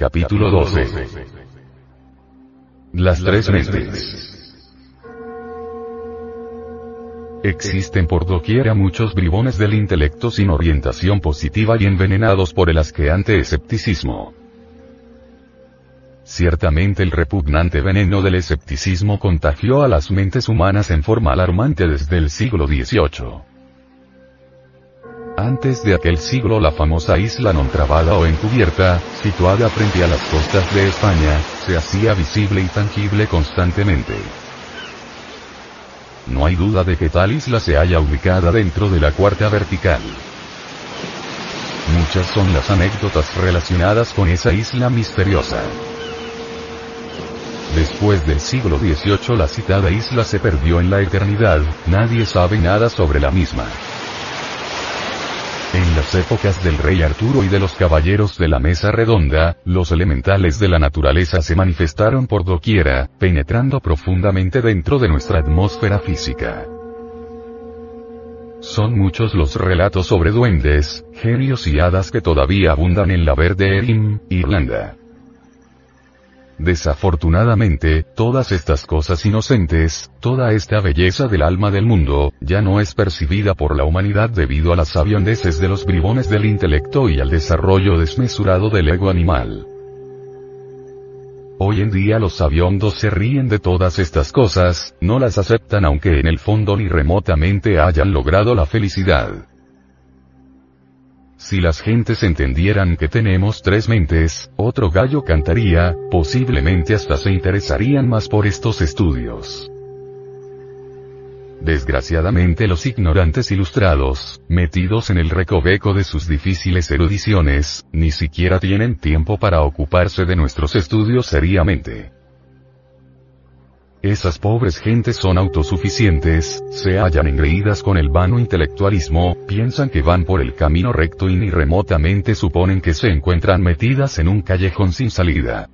Capítulo 12. Las tres mentes. Existen por doquiera muchos bribones del intelecto sin orientación positiva y envenenados por el asqueante escepticismo. Ciertamente el repugnante veneno del escepticismo contagió a las mentes humanas en forma alarmante desde el siglo XVIII. Antes de aquel siglo la famosa isla Nontrabada o encubierta, situada frente a las costas de España, se hacía visible y tangible constantemente. No hay duda de que tal isla se halla ubicada dentro de la cuarta vertical. Muchas son las anécdotas relacionadas con esa isla misteriosa. Después del siglo XVIII la citada isla se perdió en la eternidad, nadie sabe nada sobre la misma. En las épocas del rey Arturo y de los caballeros de la mesa redonda, los elementales de la naturaleza se manifestaron por doquiera, penetrando profundamente dentro de nuestra atmósfera física. Son muchos los relatos sobre duendes, genios y hadas que todavía abundan en la verde Erin, Irlanda. Desafortunadamente, todas estas cosas inocentes, toda esta belleza del alma del mundo, ya no es percibida por la humanidad debido a las aviondeces de los bribones del intelecto y al desarrollo desmesurado del ego animal. Hoy en día los aviondos se ríen de todas estas cosas, no las aceptan aunque en el fondo ni remotamente hayan logrado la felicidad. Si las gentes entendieran que tenemos tres mentes, otro gallo cantaría, posiblemente hasta se interesarían más por estos estudios. Desgraciadamente los ignorantes ilustrados, metidos en el recoveco de sus difíciles erudiciones, ni siquiera tienen tiempo para ocuparse de nuestros estudios seriamente. Esas pobres gentes son autosuficientes, se hallan engreídas con el vano intelectualismo, piensan que van por el camino recto y ni remotamente suponen que se encuentran metidas en un callejón sin salida.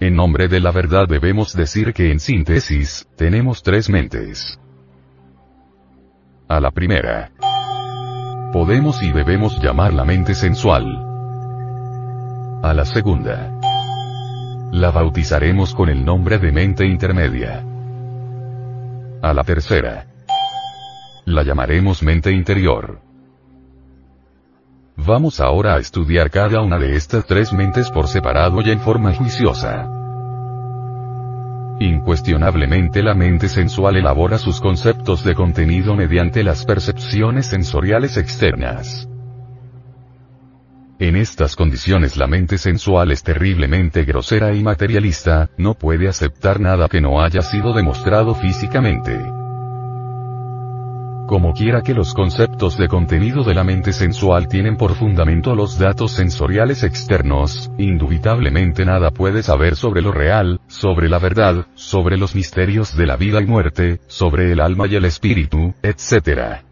En nombre de la verdad debemos decir que en síntesis, tenemos tres mentes. A la primera. Podemos y debemos llamar la mente sensual. A la segunda la bautizaremos con el nombre de mente intermedia. A la tercera. La llamaremos mente interior. Vamos ahora a estudiar cada una de estas tres mentes por separado y en forma juiciosa. Incuestionablemente la mente sensual elabora sus conceptos de contenido mediante las percepciones sensoriales externas. En estas condiciones la mente sensual es terriblemente grosera y materialista, no puede aceptar nada que no haya sido demostrado físicamente. Como quiera que los conceptos de contenido de la mente sensual tienen por fundamento los datos sensoriales externos, indubitablemente nada puede saber sobre lo real, sobre la verdad, sobre los misterios de la vida y muerte, sobre el alma y el espíritu, etc.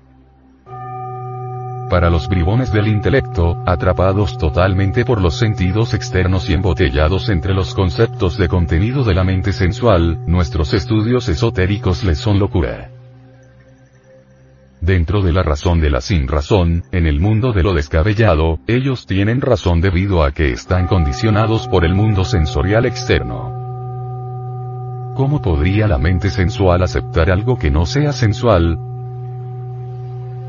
Para los bribones del intelecto, atrapados totalmente por los sentidos externos y embotellados entre los conceptos de contenido de la mente sensual, nuestros estudios esotéricos les son locura. Dentro de la razón de la sin razón, en el mundo de lo descabellado, ellos tienen razón debido a que están condicionados por el mundo sensorial externo. ¿Cómo podría la mente sensual aceptar algo que no sea sensual,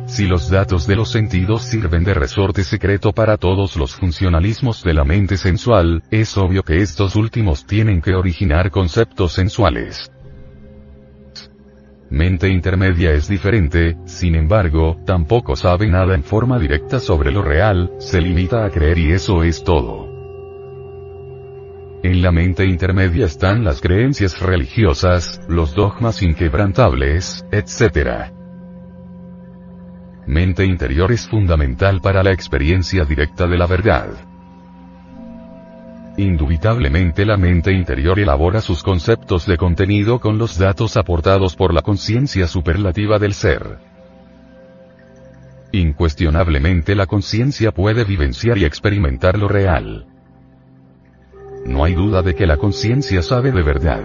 si los datos de los sentidos sirven de resorte secreto para todos los funcionalismos de la mente sensual, es obvio que estos últimos tienen que originar conceptos sensuales. Mente intermedia es diferente, sin embargo, tampoco sabe nada en forma directa sobre lo real, se limita a creer y eso es todo. En la mente intermedia están las creencias religiosas, los dogmas inquebrantables, etc. mente interior es fundamental para la experiencia directa de la verdad. Indubitablemente la mente interior elabora sus conceptos de contenido con los datos aportados por la conciencia superlativa del ser. Incuestionablemente la conciencia puede vivenciar y experimentar lo real. No hay duda de que la conciencia sabe de verdad.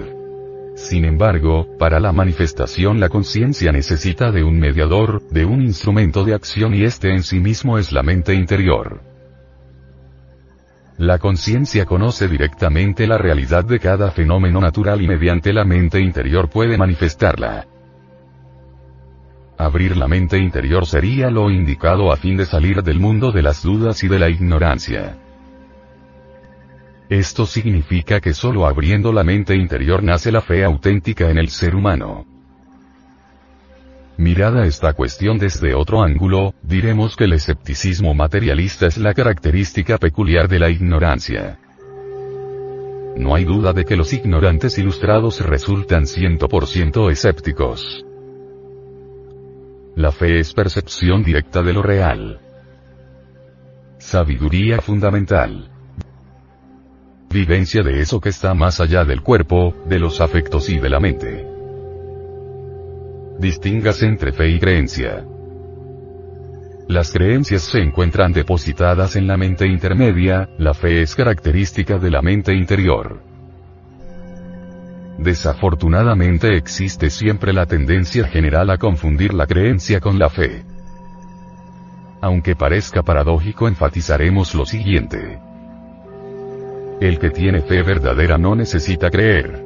Sin embargo, para la manifestación la conciencia necesita de un mediador, de un instrumento de acción y este en sí mismo es la mente interior. La conciencia conoce directamente la realidad de cada fenómeno natural y mediante la mente interior puede manifestarla. Abrir la mente interior sería lo indicado a fin de salir del mundo de las dudas y de la ignorancia. Esto significa que solo abriendo la mente interior nace la fe auténtica en el ser humano. Mirada esta cuestión desde otro ángulo, diremos que el escepticismo materialista es la característica peculiar de la ignorancia. No hay duda de que los ignorantes ilustrados resultan 100% escépticos. La fe es percepción directa de lo real. Sabiduría fundamental vivencia de eso que está más allá del cuerpo, de los afectos y de la mente. Distingas entre fe y creencia. Las creencias se encuentran depositadas en la mente intermedia, la fe es característica de la mente interior. Desafortunadamente existe siempre la tendencia general a confundir la creencia con la fe. Aunque parezca paradójico enfatizaremos lo siguiente. El que tiene fe verdadera no necesita creer.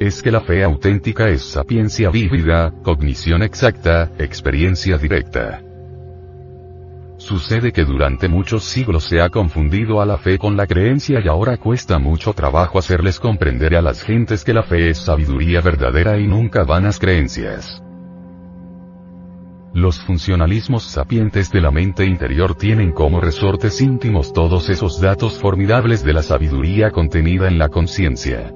Es que la fe auténtica es sapiencia vívida, cognición exacta, experiencia directa. Sucede que durante muchos siglos se ha confundido a la fe con la creencia y ahora cuesta mucho trabajo hacerles comprender a las gentes que la fe es sabiduría verdadera y nunca vanas creencias. Los funcionalismos sapientes de la mente interior tienen como resortes íntimos todos esos datos formidables de la sabiduría contenida en la conciencia.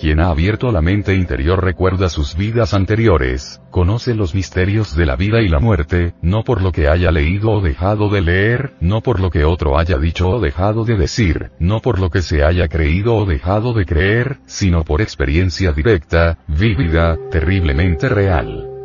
Quien ha abierto la mente interior recuerda sus vidas anteriores, conoce los misterios de la vida y la muerte, no por lo que haya leído o dejado de leer, no por lo que otro haya dicho o dejado de decir, no por lo que se haya creído o dejado de creer, sino por experiencia directa, vívida, terriblemente real.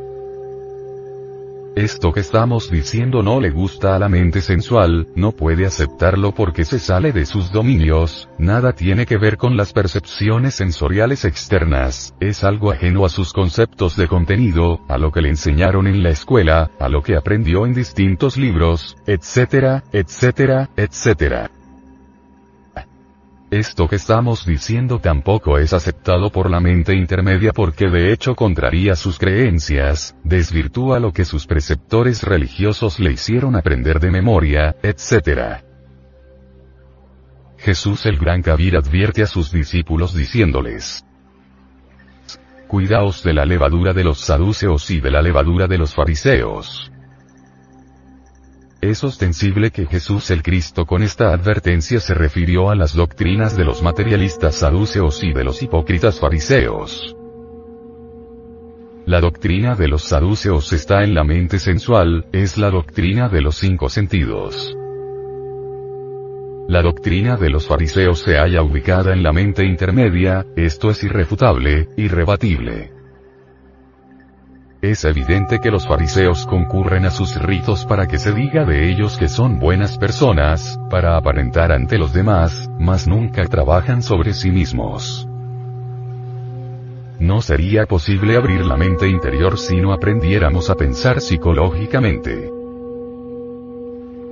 Esto que estamos diciendo no le gusta a la mente sensual, no puede aceptarlo porque se sale de sus dominios, nada tiene que ver con las percepciones sensoriales externas, es algo ajeno a sus conceptos de contenido, a lo que le enseñaron en la escuela, a lo que aprendió en distintos libros, etcétera, etcétera, etcétera. Esto que estamos diciendo tampoco es aceptado por la mente intermedia porque de hecho contraría sus creencias, desvirtúa lo que sus preceptores religiosos le hicieron aprender de memoria, etc. Jesús el Gran Kabir advierte a sus discípulos diciéndoles, Cuidaos de la levadura de los saduceos y de la levadura de los fariseos. Es ostensible que Jesús el Cristo con esta advertencia se refirió a las doctrinas de los materialistas saduceos y de los hipócritas fariseos. La doctrina de los saduceos está en la mente sensual, es la doctrina de los cinco sentidos. La doctrina de los fariseos se halla ubicada en la mente intermedia, esto es irrefutable, irrebatible. Es evidente que los fariseos concurren a sus ritos para que se diga de ellos que son buenas personas, para aparentar ante los demás, mas nunca trabajan sobre sí mismos. No sería posible abrir la mente interior si no aprendiéramos a pensar psicológicamente.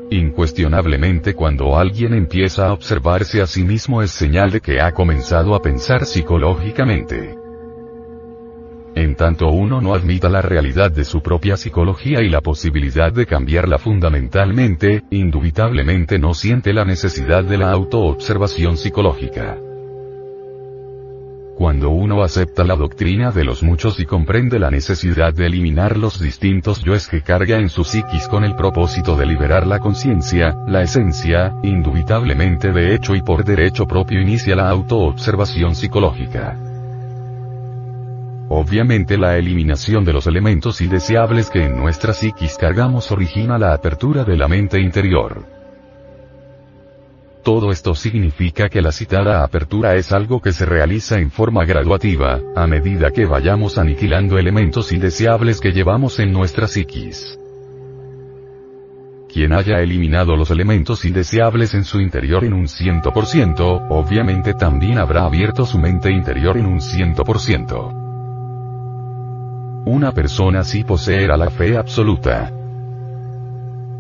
Incuestionablemente cuando alguien empieza a observarse a sí mismo es señal de que ha comenzado a pensar psicológicamente. En tanto uno no admita la realidad de su propia psicología y la posibilidad de cambiarla fundamentalmente, indubitablemente no siente la necesidad de la autoobservación psicológica. Cuando uno acepta la doctrina de los muchos y comprende la necesidad de eliminar los distintos yoes que carga en su psiquis con el propósito de liberar la conciencia, la esencia, indubitablemente de hecho y por derecho propio inicia la autoobservación psicológica. Obviamente la eliminación de los elementos indeseables que en nuestra psiquis cargamos origina la apertura de la mente interior. Todo esto significa que la citada apertura es algo que se realiza en forma graduativa, a medida que vayamos aniquilando elementos indeseables que llevamos en nuestra psiquis. Quien haya eliminado los elementos indeseables en su interior en un 100%, obviamente también habrá abierto su mente interior en un 100%. Una persona sí poseerá la fe absoluta.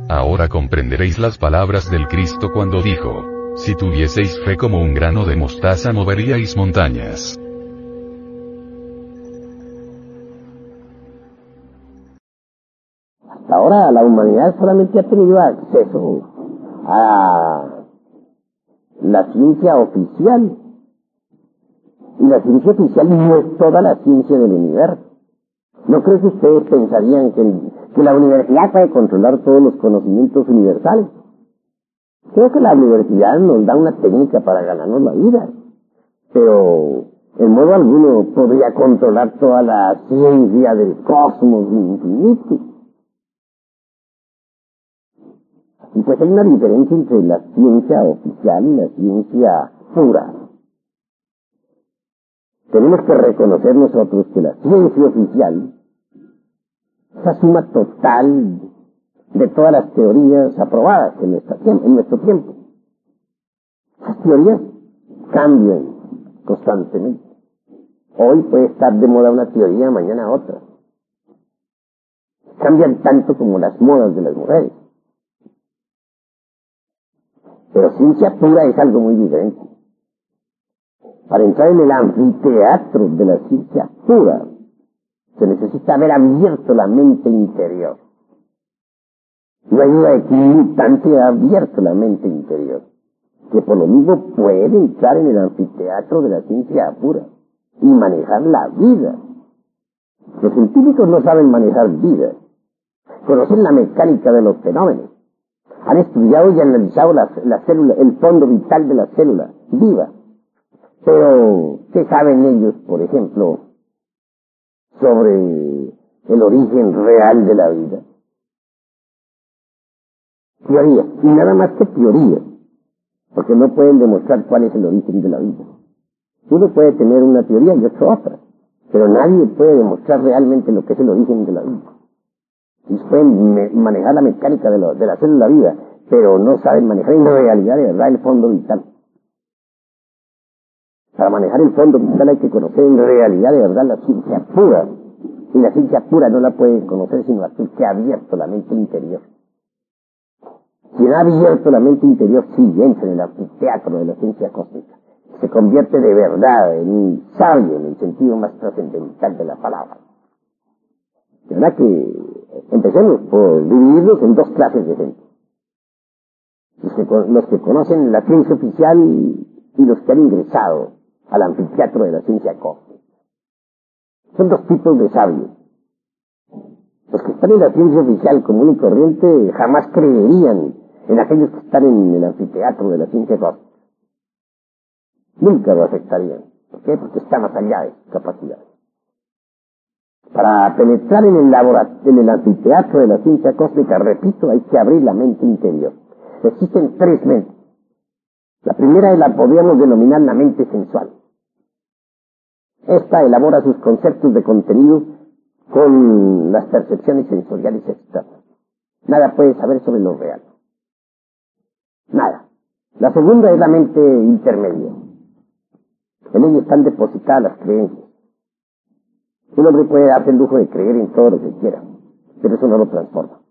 Ahora comprenderéis las palabras del Cristo cuando dijo, si tuvieseis fe como un grano de mostaza moveríais montañas. Ahora la humanidad solamente ha tenido acceso a la ciencia oficial. Y la ciencia oficial no es toda la ciencia del universo. No creo que ustedes pensarían que, que la universidad puede controlar todos los conocimientos universales. Creo que la universidad nos da una técnica para ganarnos la vida. Pero en modo alguno podría controlar toda la ciencia del cosmos infinito. Y pues hay una diferencia entre la ciencia oficial y la ciencia pura. Tenemos que reconocer nosotros que la ciencia oficial es la suma total de todas las teorías aprobadas en, en nuestro tiempo. Esas teorías cambian constantemente. Hoy puede estar de moda una teoría, mañana otra. Cambian tanto como las modas de las mujeres. Pero ciencia pura es algo muy diferente. Para entrar en el anfiteatro de la ciencia pura, se necesita haber abierto la mente interior. No hay duda de que un ha abierto la mente interior, que por lo mismo puede entrar en el anfiteatro de la ciencia pura y manejar la vida. Los científicos no saben manejar vida, conocen la mecánica de los fenómenos, han estudiado y analizado el fondo vital de la célula viva. Pero, ¿qué saben ellos, por ejemplo, sobre el origen real de la vida? Teoría, y nada más que teoría, porque no pueden demostrar cuál es el origen de la vida. Uno puede tener una teoría y otro otra, pero nadie puede demostrar realmente lo que es el origen de la vida y pueden manejar la mecánica de, de la célula viva, pero no saben manejar en realidad de verdad el fondo vital. Para manejar el fondo vital hay que conocer en realidad de verdad la ciencia pura. Y la ciencia pura no la puede conocer sino aquel que ha abierto la mente interior. Quien ha abierto la mente interior sí entra en el teatro de la ciencia cósmica. Se convierte de verdad en un sabio en el sentido más trascendental de la palabra. De verdad que Empecemos por dividirlos en dos clases de gente. Los que, conocen la ciencia oficial y los que han ingresado al anfiteatro de la ciencia cósmica. Son dos tipos de sabios. Los que están en la ciencia oficial común y corriente jamás creerían en aquellos que están en el anfiteatro de la ciencia cósmica. Nunca lo aceptarían. ¿Por qué? Porque está más allá de sus capacidades. Para penetrar en el, en el anfiteatro de la ciencia cósmica, repito, hay que abrir la mente interior. Existen tres mentes. La primera la podríamos denominar la mente sensual. Esta elabora sus conceptos de contenido con las percepciones sensoriales externas. Nada puede saber sobre lo real. Nada. La segunda es la mente intermedia. En ella están depositadas las creencias. Un hombre puede darse el lujo de creer en todo lo que quiera, pero eso no lo transforma.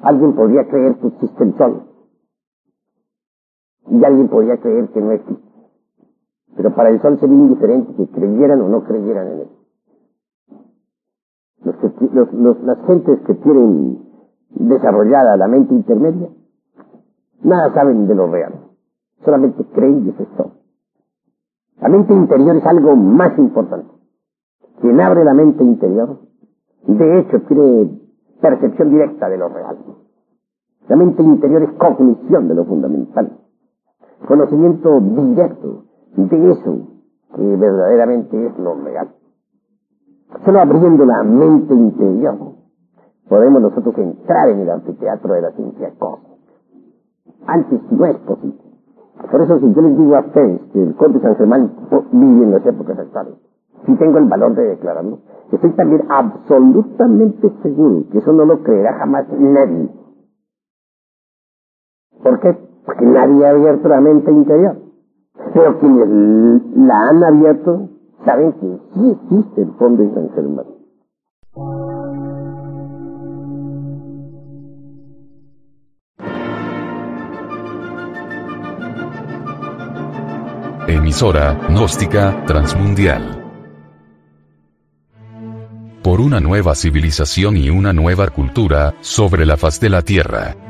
Alguien podría creer que existe el sol. Y alguien podría creer que no existe. Pero para el sol sería indiferente que creyeran o no creyeran en él. las gentes que tienen desarrollada la mente intermedia, nada saben de lo real. Solamente creen y eso es todo. La mente interior es algo más importante. Quien abre la mente interior, de hecho, tiene percepción directa de lo real. La mente interior es cognición de lo fundamental. Conocimiento directo de eso que verdaderamente es lo real. Solo abriendo la mente interior podemos nosotros entrar en el anfiteatro de la ciencia cósmica. Antes no es posible. Por eso si yo les digo a ustedes que el Conde San Germán vive en las épocas actuales, si tengo el valor de declararlo, estoy también absolutamente seguro que eso no lo creerá jamás nadie. ¿Por qué? Porque nadie ha abierto la mente interior. Pero quienes la han abierto saben que sí existe el fondo de San Germán. Emisora, gnóstica, transmundial. Por una nueva civilización y una nueva cultura, sobre la faz de la Tierra.